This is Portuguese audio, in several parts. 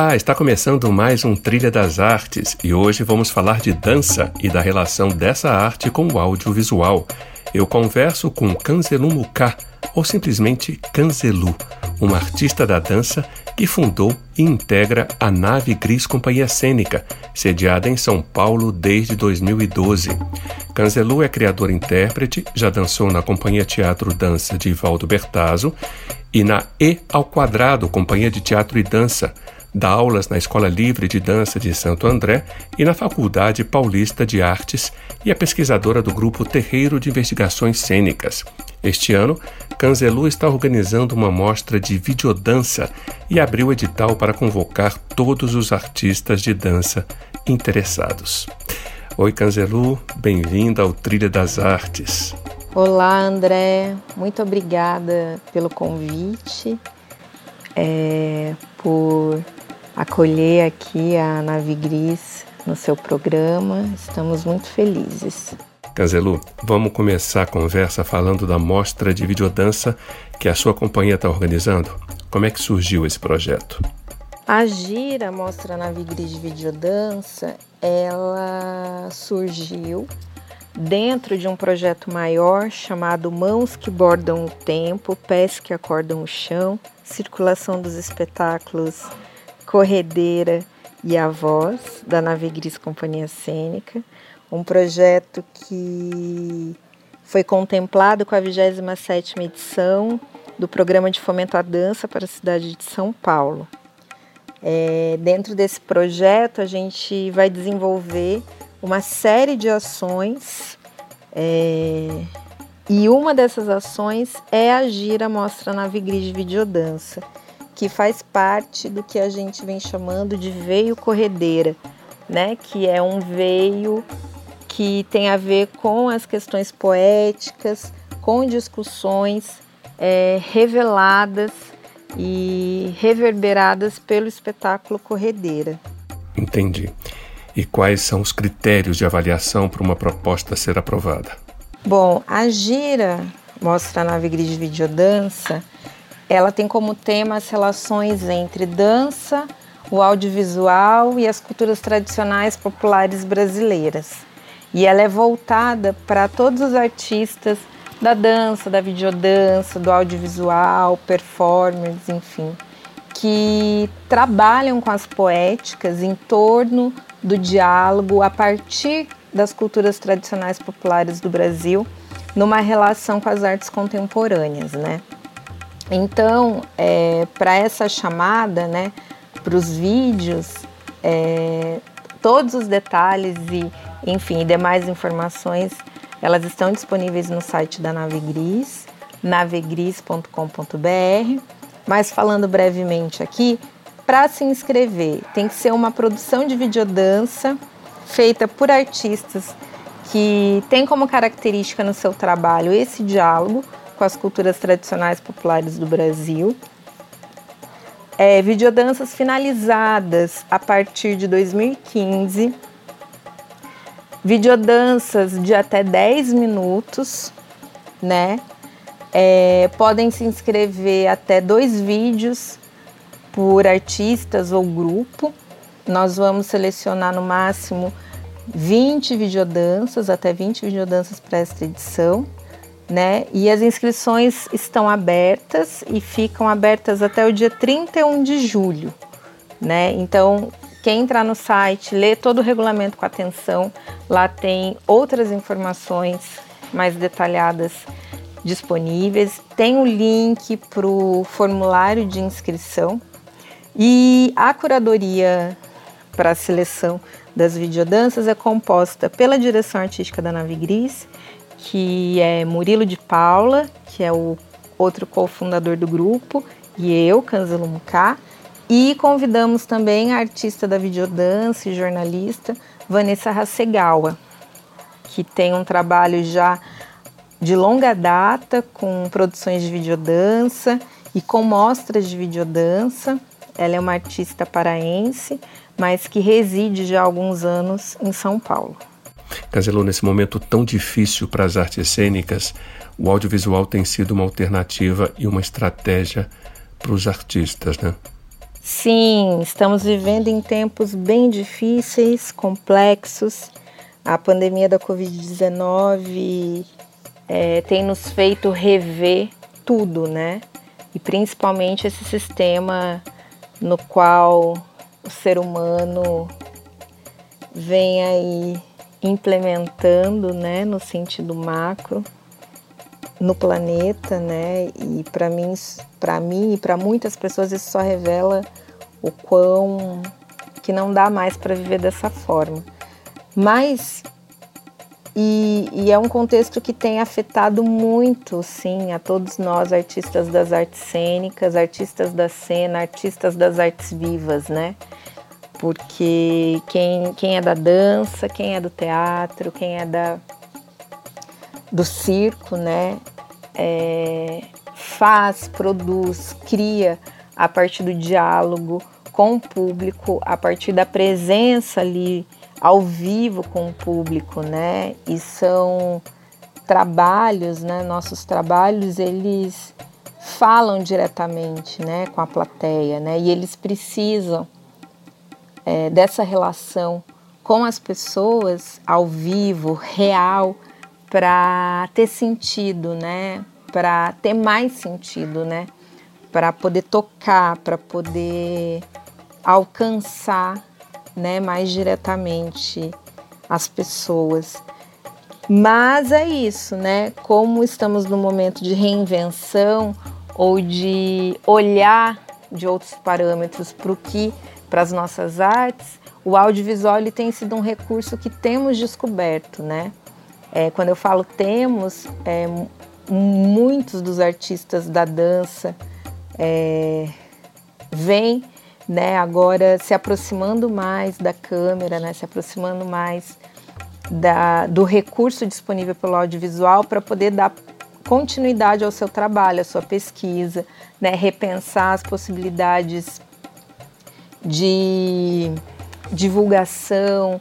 Olá, está começando mais um Trilha das Artes e hoje vamos falar de dança e da relação dessa arte com o audiovisual. Eu converso com Kanzelu Muka, ou simplesmente Kanzelu, uma artista da dança que fundou e integra a Nave Gris Companhia Cênica, sediada em São Paulo desde 2012. Kanzelu é criador-intérprete, já dançou na Companhia Teatro Dança de Ivaldo Bertazzo e na E ao Quadrado, Companhia de Teatro e Dança, dá aulas na Escola Livre de Dança de Santo André e na Faculdade Paulista de Artes e é pesquisadora do grupo Terreiro de Investigações Cênicas. Este ano, Canzelu está organizando uma mostra de videodança e abriu edital para convocar todos os artistas de dança interessados. Oi, Canzelu, bem-vinda ao Trilha das Artes. Olá, André, muito obrigada pelo convite, é, por acolher aqui a Nave Gris no seu programa. Estamos muito felizes. Canzelu, vamos começar a conversa falando da mostra de videodança que a sua companhia está organizando. Como é que surgiu esse projeto? A Gira Mostra Nave Gris de Videodança, ela surgiu dentro de um projeto maior chamado Mãos que Bordam o Tempo, Pés que Acordam o Chão, Circulação dos Espetáculos Corredeira e a Voz, da Nave Gris Companhia Cênica, um projeto que foi contemplado com a 27ª edição do Programa de Fomento à Dança para a cidade de São Paulo. É, dentro desse projeto, a gente vai desenvolver uma série de ações é, e uma dessas ações é a Gira Mostra Nave Gris de Videodança, que faz parte do que a gente vem chamando de veio corredeira, né? Que é um veio que tem a ver com as questões poéticas, com discussões é, reveladas e reverberadas pelo espetáculo Corredeira. Entendi. E quais são os critérios de avaliação para uma proposta ser aprovada? Bom, a Gira Mostra a Nave Gris de Videodança ela tem como tema as relações entre dança, o audiovisual e as culturas tradicionais populares brasileiras. E ela é voltada para todos os artistas da dança, da videodança, do audiovisual, performers, enfim, que trabalham com as poéticas em torno do diálogo a partir das culturas tradicionais populares do Brasil, numa relação com as artes contemporâneas, né? Então, é, para essa chamada, né, para os vídeos, é, todos os detalhes e, enfim, demais informações, elas estão disponíveis no site da Nave Gris, navegris.com.br. Mas falando brevemente aqui, para se inscrever, tem que ser uma produção de videodança feita por artistas que tem como característica no seu trabalho esse diálogo com as culturas tradicionais populares do Brasil. É, videodanças finalizadas a partir de 2015. Videodanças de até 10 minutos, né? É, podem se inscrever até dois vídeos por artistas ou grupo. Nós vamos selecionar no máximo 20 videodanças, até 20 videodanças para esta edição né? E as inscrições estão abertas e ficam abertas até o dia 31 de julho, né? Então, quem entrar no site, lê todo o regulamento com atenção, lá tem outras informações mais detalhadas disponíveis, tem o link para o formulário de inscrição e a curadoria para a seleção das videodanças é composta pela direção artística da Nave Gris que é Murilo de Paula, que é o outro cofundador do grupo, e eu, Canzelo Muká, E convidamos também a artista da videodança e jornalista Vanessa Hasegawa, que tem um trabalho já de longa data com produções de videodança e com mostras de videodança. Ela é uma artista paraense, mas que reside já há alguns anos em São Paulo. Caselô, nesse momento tão difícil para as artes cênicas, o audiovisual tem sido uma alternativa e uma estratégia para os artistas, né? Sim, estamos vivendo em tempos bem difíceis, complexos. A pandemia da Covid-19 é, tem nos feito rever tudo, né? E principalmente esse sistema no qual o ser humano vem aí implementando, né, no sentido macro, no planeta, né? E para mim, para mim e para muitas pessoas isso só revela o quão que não dá mais para viver dessa forma. Mas e, e, é um contexto que tem afetado muito, sim, a todos nós, artistas das artes cênicas, artistas da cena, artistas das artes vivas, né? Porque quem, quem é da dança, quem é do teatro, quem é da, do circo, né? É, faz, produz, cria a partir do diálogo com o público, a partir da presença ali ao vivo com o público, né? E são trabalhos, né? Nossos trabalhos, eles falam diretamente, né? Com a plateia, né? E eles precisam é, dessa relação com as pessoas ao vivo, real, para ter sentido, né? Para ter mais sentido, né? Para poder tocar, para poder alcançar, né, mais diretamente as pessoas. Mas é isso, né? Como estamos no momento de reinvenção ou de olhar de outros parâmetros para o que para as nossas artes, o audiovisual ele tem sido um recurso que temos descoberto, né? É, quando eu falo temos, é, muitos dos artistas da dança é, vêm né, agora se aproximando mais da câmera, né, se aproximando mais da, do recurso disponível pelo audiovisual para poder dar continuidade ao seu trabalho, à sua pesquisa, né, repensar as possibilidades de divulgação,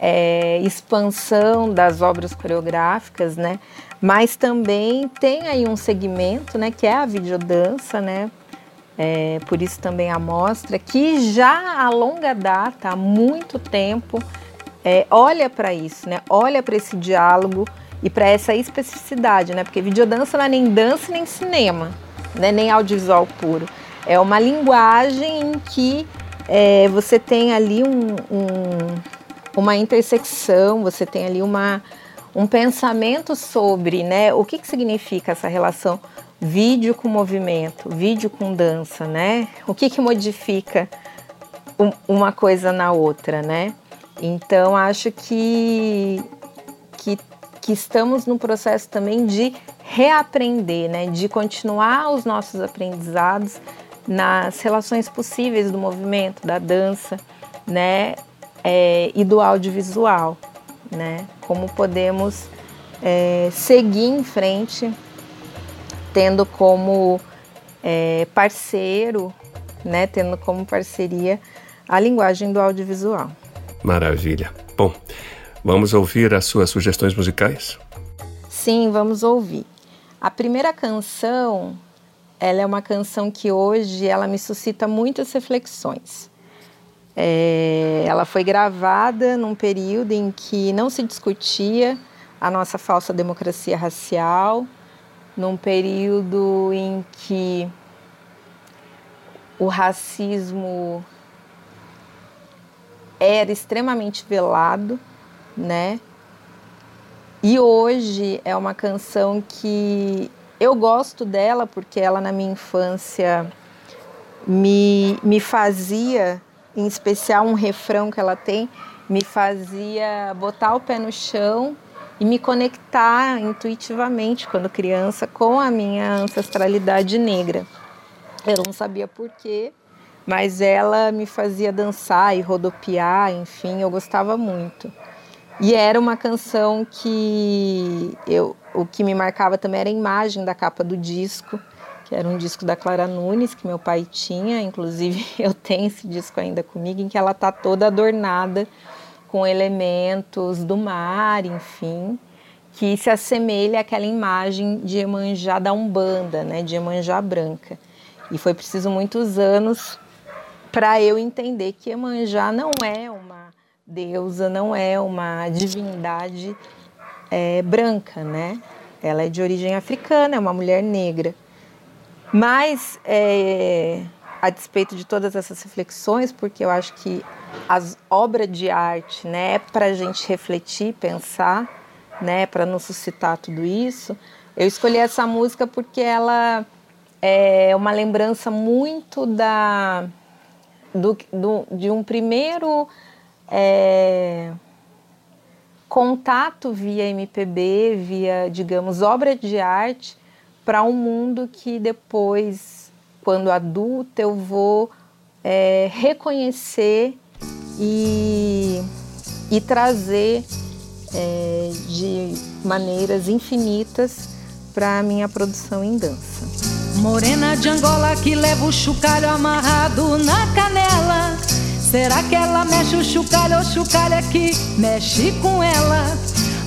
é, expansão das obras coreográficas, né? Mas também tem aí um segmento, né, que é a videodança, né? É, por isso também a mostra que já a longa data, há muito tempo, é, olha para isso, né? Olha para esse diálogo e para essa especificidade, né? Porque videodança não é nem dança nem cinema, né? Nem audiovisual puro. É uma linguagem em que é, você tem ali um, um, uma intersecção, você tem ali uma, um pensamento sobre né, o que, que significa essa relação vídeo com movimento, vídeo com dança, né? O que, que modifica um, uma coisa na outra, né? Então acho que, que, que estamos no processo também de reaprender, né? De continuar os nossos aprendizados nas relações possíveis do movimento, da dança, né? É, e do audiovisual, né? Como podemos é, seguir em frente tendo como é, parceiro, né, tendo como parceria a linguagem do audiovisual. Maravilha. Bom, vamos ouvir as suas sugestões musicais? Sim, vamos ouvir. A primeira canção, ela é uma canção que hoje ela me suscita muitas reflexões. É, ela foi gravada num período em que não se discutia a nossa falsa democracia racial, num período em que o racismo era extremamente velado, né? E hoje é uma canção que eu gosto dela porque ela na minha infância me, me fazia, em especial um refrão que ela tem, me fazia botar o pé no chão e me conectar intuitivamente quando criança com a minha ancestralidade negra. Eu não sabia porquê, mas ela me fazia dançar e rodopiar, enfim, eu gostava muito. E era uma canção que eu, o que me marcava também era a imagem da capa do disco, que era um disco da Clara Nunes que meu pai tinha, inclusive eu tenho esse disco ainda comigo, em que ela tá toda adornada com elementos do mar, enfim, que se assemelha àquela imagem de Emanjá da Umbanda, né, de Emanjá branca. E foi preciso muitos anos para eu entender que Emanjá não é uma deusa, não é uma divindade é, branca, né? Ela é de origem africana, é uma mulher negra. Mas, é, a despeito de todas essas reflexões, porque eu acho que as obras de arte, né, é para a gente refletir, pensar, né, para nos suscitar tudo isso. Eu escolhi essa música porque ela é uma lembrança muito da do, do, de um primeiro é, contato via MPB, via, digamos, obra de arte, para um mundo que depois, quando adulta, eu vou é, reconhecer e, e trazer é, de maneiras infinitas para a minha produção em dança. Morena de Angola que leva o chocalho amarrado na canela. Será que ela mexe o chocalho ou chocalho é que mexe com ela?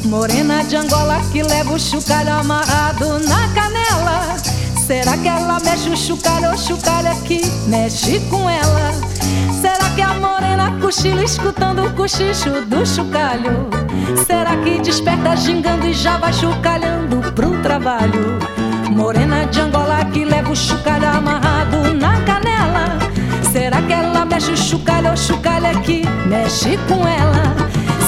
Morena de Angola que leva o chocalho amarrado na canela. Será que ela mexe o chocalho ou chocalho é que mexe com ela? Será que a morena cochila escutando o cochicho do chocalho? Será que desperta gingando e já vai chocalhando pro trabalho? Morena de Angola que leva o chucalho amarrado na canela. Será que mexe o chucalho que mexe com ela?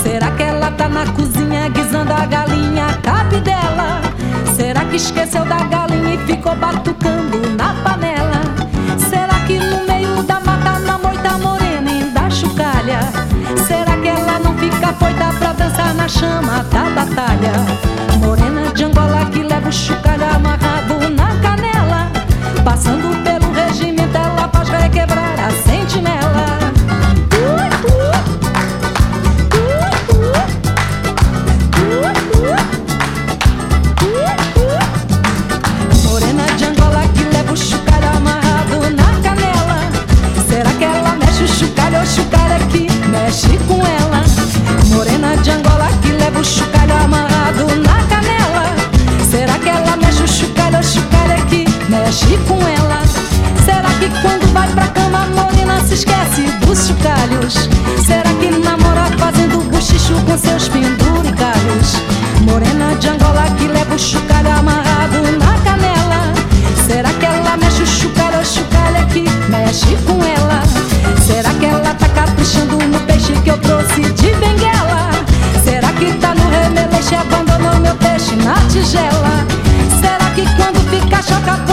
Será que ela tá na cozinha guisando a galinha cabe dela? Será que esqueceu da galinha e ficou batucando na panela? Será que no meio da mata na moita morena e da chucalha? Será que ela não fica foita pra dançar na chama da batalha? Morena de Angola que leva o chucalho amarrado dos chocalhos. Será que namora fazendo buchicho com seus penduricalhos? Morena de Angola que leva o chocalho amarrado na canela. Será que ela mexe o chocalho chocalho é que mexe com ela? Será que ela tá caprichando no peixe que eu trouxe de benguela? Será que tá no remeleixo e abandonou meu peixe na tigela? Será que quando fica choca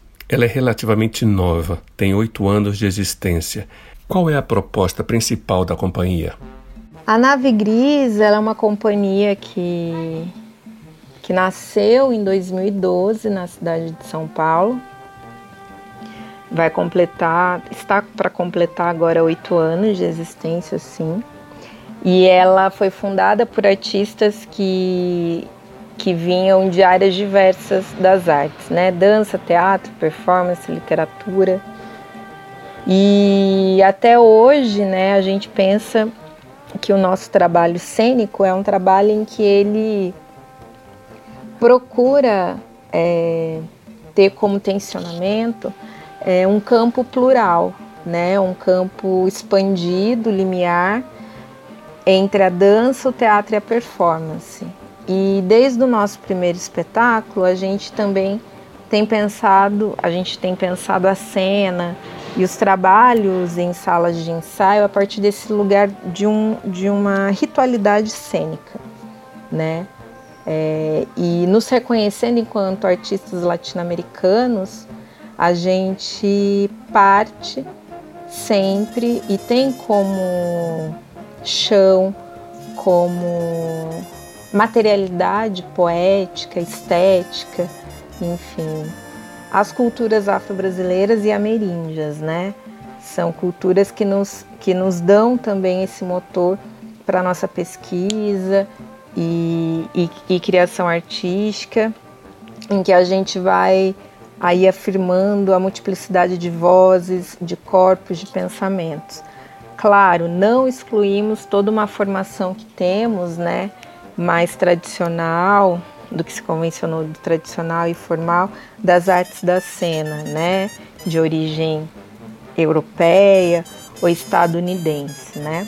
Ela é relativamente nova, tem oito anos de existência. Qual é a proposta principal da companhia? A Nave Gris é uma companhia que, que nasceu em 2012 na cidade de São Paulo. Vai completar, está para completar agora oito anos de existência, sim. E ela foi fundada por artistas que que vinham de áreas diversas das artes, né? Dança, teatro, performance, literatura. E até hoje, né, a gente pensa que o nosso trabalho cênico é um trabalho em que ele procura é, ter como tensionamento é, um campo plural, né, um campo expandido, limiar, entre a dança, o teatro e a performance. E desde o nosso primeiro espetáculo, a gente também tem pensado, a gente tem pensado a cena e os trabalhos em salas de ensaio a partir desse lugar de, um, de uma ritualidade cênica, né? É, e nos reconhecendo enquanto artistas latino-americanos, a gente parte sempre e tem como chão, como materialidade poética, estética, enfim, as culturas afro-brasileiras e ameríndias, né? São culturas que nos, que nos dão também esse motor para a nossa pesquisa e, e, e criação artística, em que a gente vai aí afirmando a multiplicidade de vozes, de corpos, de pensamentos. Claro, não excluímos toda uma formação que temos, né, mais tradicional, do que se convencionou do tradicional e formal das artes da cena, né, de origem europeia ou estadunidense, né?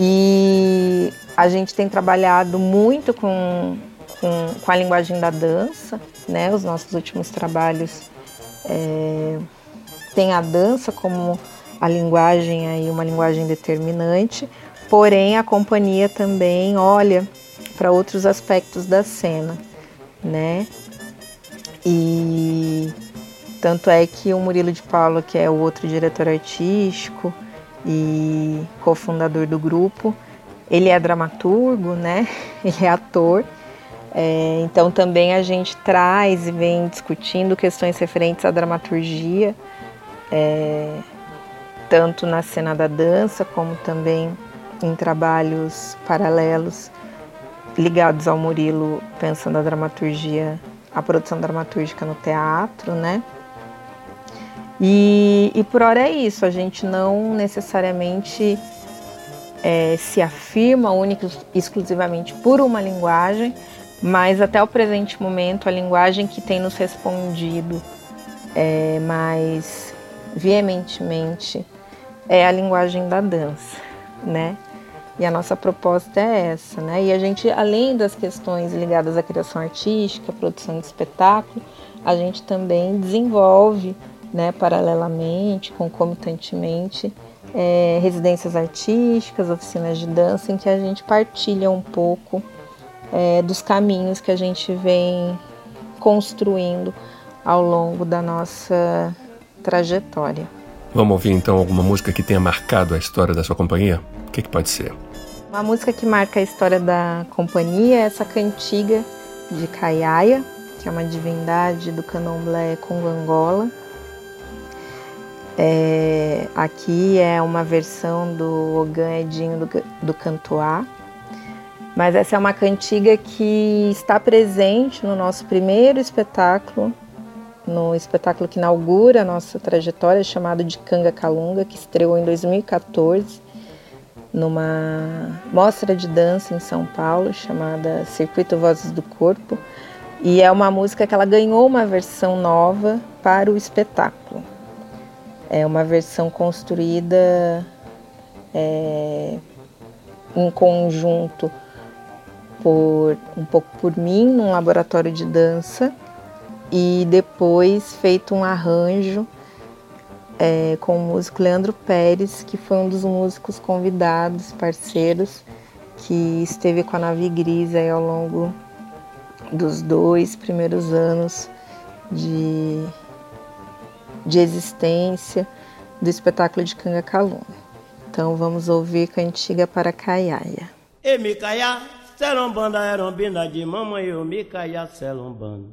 E a gente tem trabalhado muito com, com, com a linguagem da dança, né? Os nossos últimos trabalhos é, têm a dança como a linguagem aí, uma linguagem determinante, porém a companhia também olha para outros aspectos da cena, né? E tanto é que o Murilo de Paula, que é o outro diretor artístico e cofundador do grupo, ele é dramaturgo, né? Ele é ator. É, então também a gente traz e vem discutindo questões referentes à dramaturgia, é, tanto na cena da dança como também em trabalhos paralelos ligados ao Murilo, pensando a dramaturgia, a produção dramatúrgica no teatro, né? E, e por hora é isso, a gente não necessariamente é, se afirma única exclusivamente por uma linguagem, mas até o presente momento a linguagem que tem nos respondido é, mais veementemente é a linguagem da dança, né? E a nossa proposta é essa, né? E a gente, além das questões ligadas à criação artística, produção de espetáculo, a gente também desenvolve, né, paralelamente, concomitantemente, é, residências artísticas, oficinas de dança, em que a gente partilha um pouco é, dos caminhos que a gente vem construindo ao longo da nossa trajetória. Vamos ouvir então alguma música que tenha marcado a história da sua companhia? O que, que pode ser? Uma música que marca a história da companhia é essa cantiga de Kaiaia, que é uma divindade do candomblé Congo Angola. É, aqui é uma versão do Ogan Edinho do, do Cantuá, mas essa é uma cantiga que está presente no nosso primeiro espetáculo, no espetáculo que inaugura a nossa trajetória, chamado de Canga Calunga, que estreou em 2014 numa mostra de dança em São Paulo chamada Circuito Vozes do Corpo. E é uma música que ela ganhou uma versão nova para o espetáculo. É uma versão construída é, em conjunto por um pouco por mim num laboratório de dança e depois feito um arranjo é, com o músico Leandro Pérez, que foi um dos músicos convidados, parceiros, que esteve com a Nave Gris aí ao longo dos dois primeiros anos de, de existência do espetáculo de Canga Calunga. Então vamos ouvir Cantiga para Caiaia. E me caia, selombanda, erombina de mamãe, eu me caia, selombanda.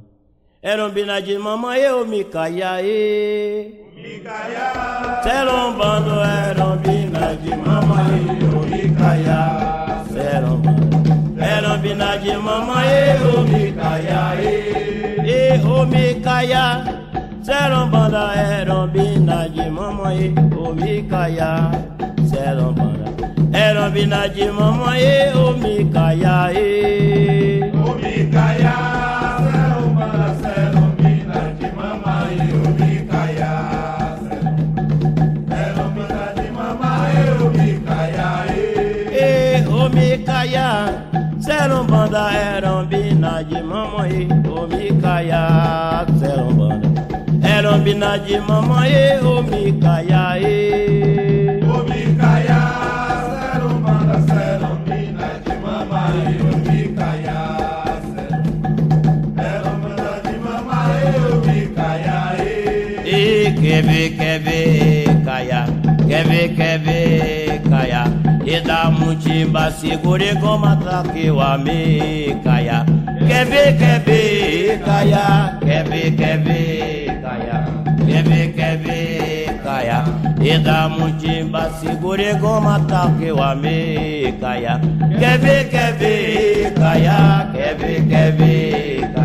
Erombina de mamãe, eu me caia, e... Micaiá, selombando erombina de mamãe, o Micaiá, selombando erombina de de mamãe, ô Micaia, e ô Micaia, Serombanda é rombina de mamãe, ô Micaia, Serombanda é rombina de mamãe, ô Micaia, ô Micaia. Serombanda era bina de mamãe, o Micaia, Serombanda. Era bina de mamãe, o Micaia, o Micaia, Serombanda, Serombina de mamãe, o Micaia, quer ver, quer ver, caia, quer ver, quer ver. E da mutimba segure como ataque o ame caia. Quer ver, quer ver, caia? Quer ver, quer ver, caia? Quer ver, quer ver, caia? E da mutimba segure como ataque o ame caia. Quer ver, quer ver, caia? Quer ver, quer ver, caia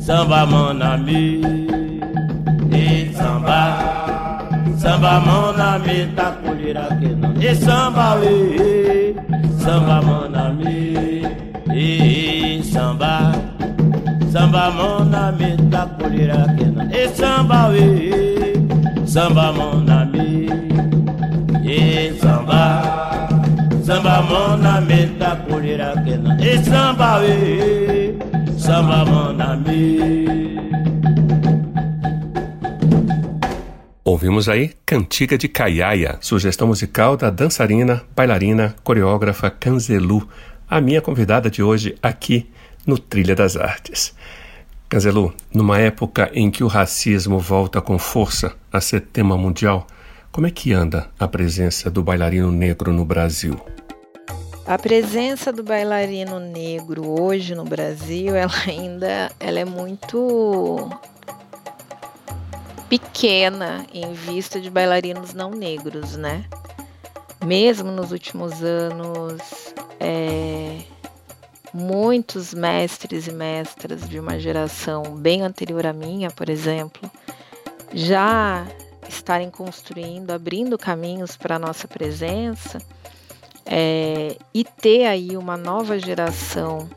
E da mutimba segure como ataque com a mi, caia. Quer ver, quer ver, caia. E samba, samba mona meta colira que não. Samba, e samba mona mi. E samba, samba mona meta colira que não. E samba, e samba monami e samba samba monami da colira quena e samba we samba monami we samba monami Ouvimos aí Cantiga de Caiaia, sugestão musical da dançarina, bailarina, coreógrafa Canzelu, a minha convidada de hoje aqui no Trilha das Artes. Canzelu, numa época em que o racismo volta com força a ser tema mundial, como é que anda a presença do bailarino negro no Brasil? A presença do bailarino negro hoje no Brasil, ela ainda ela é muito pequena em vista de bailarinos não negros, né? Mesmo nos últimos anos, é, muitos mestres e mestras de uma geração bem anterior à minha, por exemplo, já estarem construindo, abrindo caminhos para a nossa presença é, e ter aí uma nova geração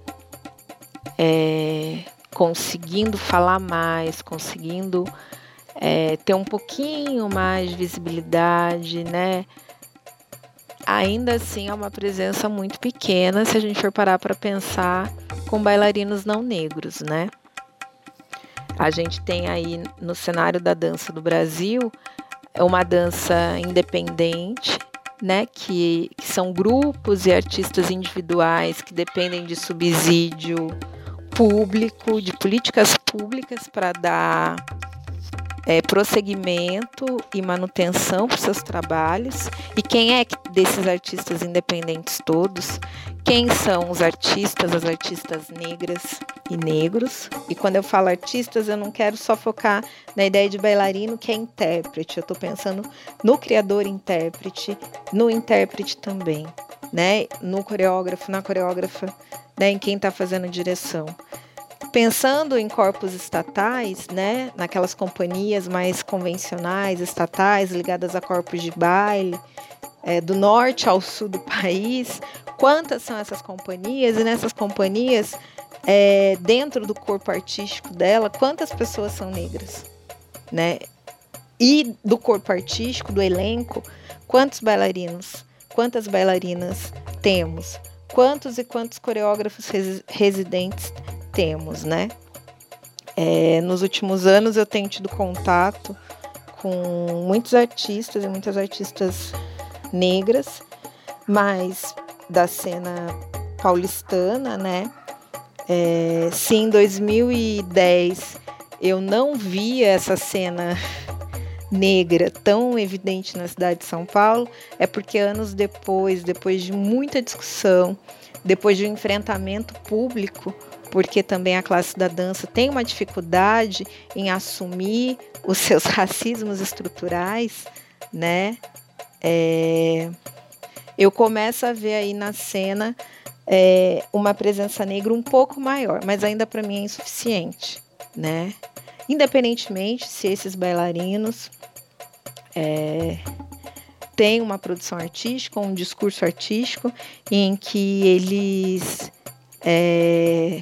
é, conseguindo falar mais, conseguindo é, ter um pouquinho mais de visibilidade, né? Ainda assim é uma presença muito pequena se a gente for parar para pensar com bailarinos não negros, né? A gente tem aí no cenário da dança do Brasil uma dança independente, né? Que, que são grupos e artistas individuais que dependem de subsídio público, de políticas públicas para dar é, prosseguimento e manutenção para os seus trabalhos. E quem é desses artistas independentes todos? Quem são os artistas, as artistas negras e negros? E quando eu falo artistas, eu não quero só focar na ideia de bailarino que é intérprete. Eu estou pensando no criador-intérprete, no intérprete também, né? No coreógrafo, na coreógrafa, né? em quem está fazendo direção pensando em corpos estatais, né, naquelas companhias mais convencionais, estatais, ligadas a corpos de baile, é, do norte ao sul do país, quantas são essas companhias? E nessas companhias, é, dentro do corpo artístico dela, quantas pessoas são negras, né? E do corpo artístico, do elenco, quantos bailarinos, quantas bailarinas temos? Quantos e quantos coreógrafos residentes temos, né? É, nos últimos anos eu tenho tido contato com muitos artistas e muitas artistas negras, mas da cena paulistana, né? É, se em 2010 eu não via essa cena negra tão evidente na cidade de São Paulo, é porque anos depois, depois de muita discussão, depois de um enfrentamento público, porque também a classe da dança tem uma dificuldade em assumir os seus racismos estruturais, né? É, eu começo a ver aí na cena é, uma presença negra um pouco maior, mas ainda para mim é insuficiente, né? Independentemente se esses bailarinos é, têm uma produção artística, um discurso artístico em que eles é,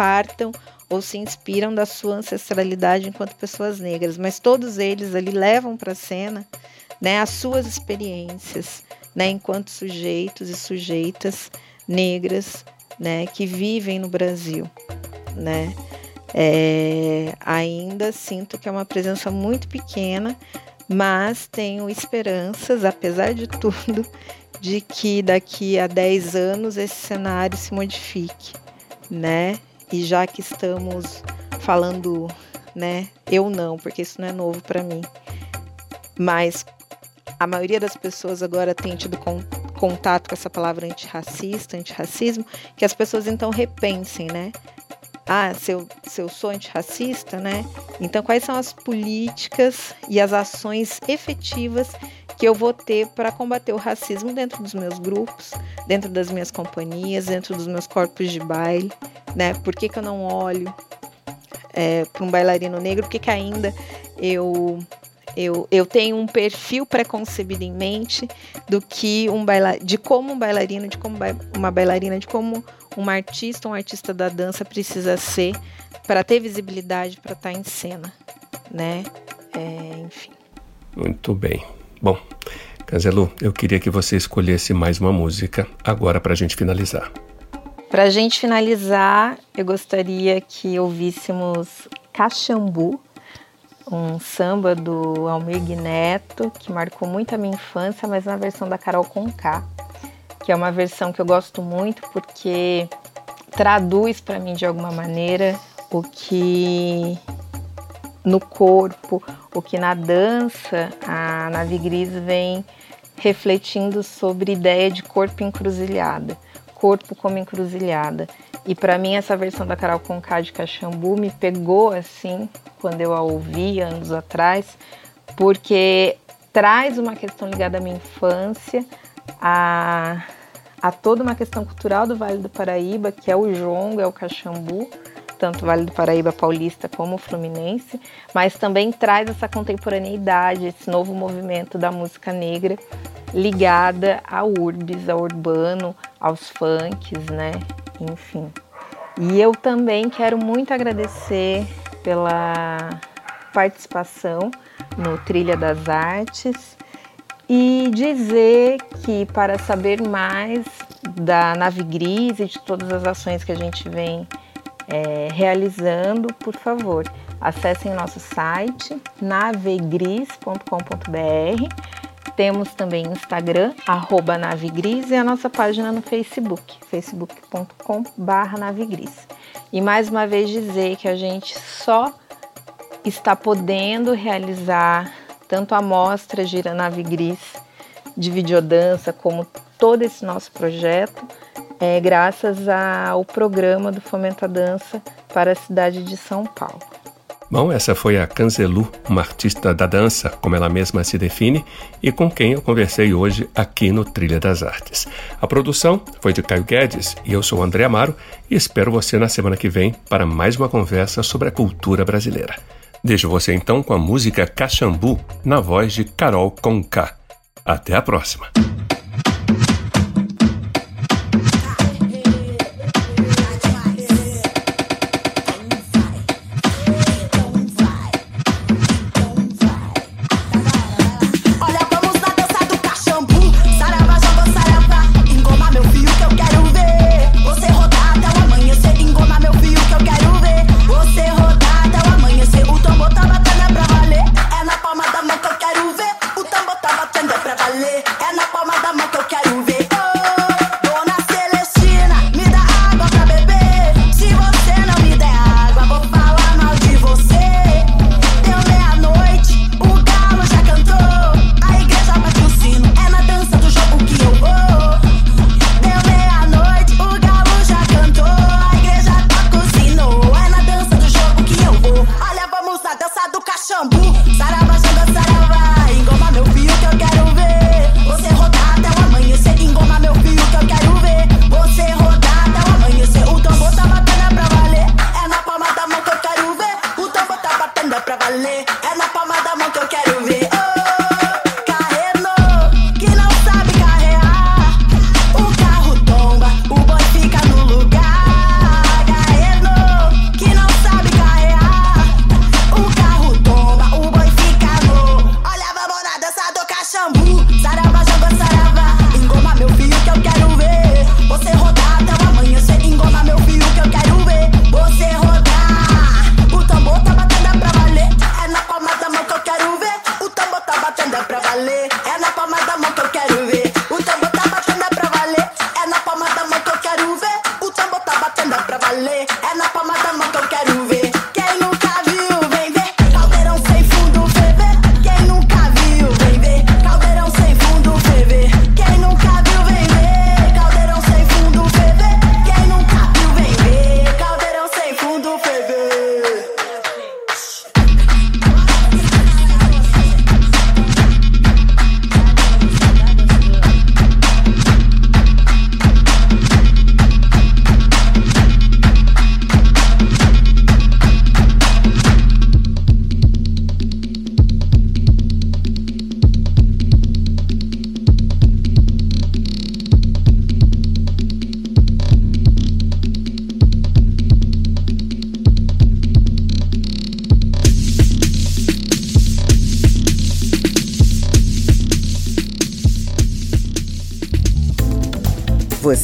partam ou se inspiram da sua ancestralidade enquanto pessoas negras, mas todos eles ali levam para a cena né, as suas experiências, né, enquanto sujeitos e sujeitas negras, né, que vivem no Brasil, né. É, ainda sinto que é uma presença muito pequena, mas tenho esperanças, apesar de tudo, de que daqui a 10 anos esse cenário se modifique, né? E já que estamos falando, né? Eu não, porque isso não é novo para mim. Mas a maioria das pessoas agora tem tido contato com essa palavra antirracista, antirracismo, que as pessoas então repensem, né? Ah, se eu, se eu sou antirracista, né? Então, quais são as políticas e as ações efetivas que eu vou ter para combater o racismo dentro dos meus grupos, dentro das minhas companhias, dentro dos meus corpos de baile, né? Por que, que eu não olho é, para um bailarino negro? Por que, que ainda eu eu, eu tenho um perfil preconcebido em mente do que um baila de como um bailarino, de como uma bailarina, de como uma artista, um artista da dança precisa ser para ter visibilidade, para estar tá em cena, né? É, enfim. Muito bem. Bom, Cazelu, eu queria que você escolhesse mais uma música agora para a gente finalizar. Para a gente finalizar, eu gostaria que ouvíssemos Caxambu, um samba do Almir Neto, que marcou muito a minha infância, mas na versão da Carol Conká, que é uma versão que eu gosto muito porque traduz para mim de alguma maneira o que no corpo, o que na dança a Navi Gris vem refletindo sobre ideia de corpo encruzilhada, corpo como encruzilhada. E para mim essa versão da Carol Conká de Caxambu me pegou assim quando eu a ouvi anos atrás, porque traz uma questão ligada à minha infância, a, a toda uma questão cultural do Vale do Paraíba, que é o jongo, é o caxambu, tanto Vale do Paraíba paulista como fluminense, mas também traz essa contemporaneidade, esse novo movimento da música negra ligada ao urbis, ao urbano, aos funks, né? Enfim. E eu também quero muito agradecer pela participação no Trilha das Artes e dizer que para saber mais da Nave Gris e de todas as ações que a gente vem é, realizando, por favor, acessem nosso site navegris.com.br. Temos também Instagram, arroba Navegris, e a nossa página no Facebook, facebook.com.br Navegris. E mais uma vez dizer que a gente só está podendo realizar tanto a mostra Gira Nave Gris de videodança como todo esse nosso projeto é graças ao programa do Fomenta Dança para a cidade de São Paulo. Bom, essa foi a Canzelu, uma artista da dança, como ela mesma se define, e com quem eu conversei hoje aqui no Trilha das Artes. A produção foi de Caio Guedes e eu sou André Amaro e espero você na semana que vem para mais uma conversa sobre a cultura brasileira. Deixo você então com a música Caxambu, na voz de Carol Conká. Até a próxima!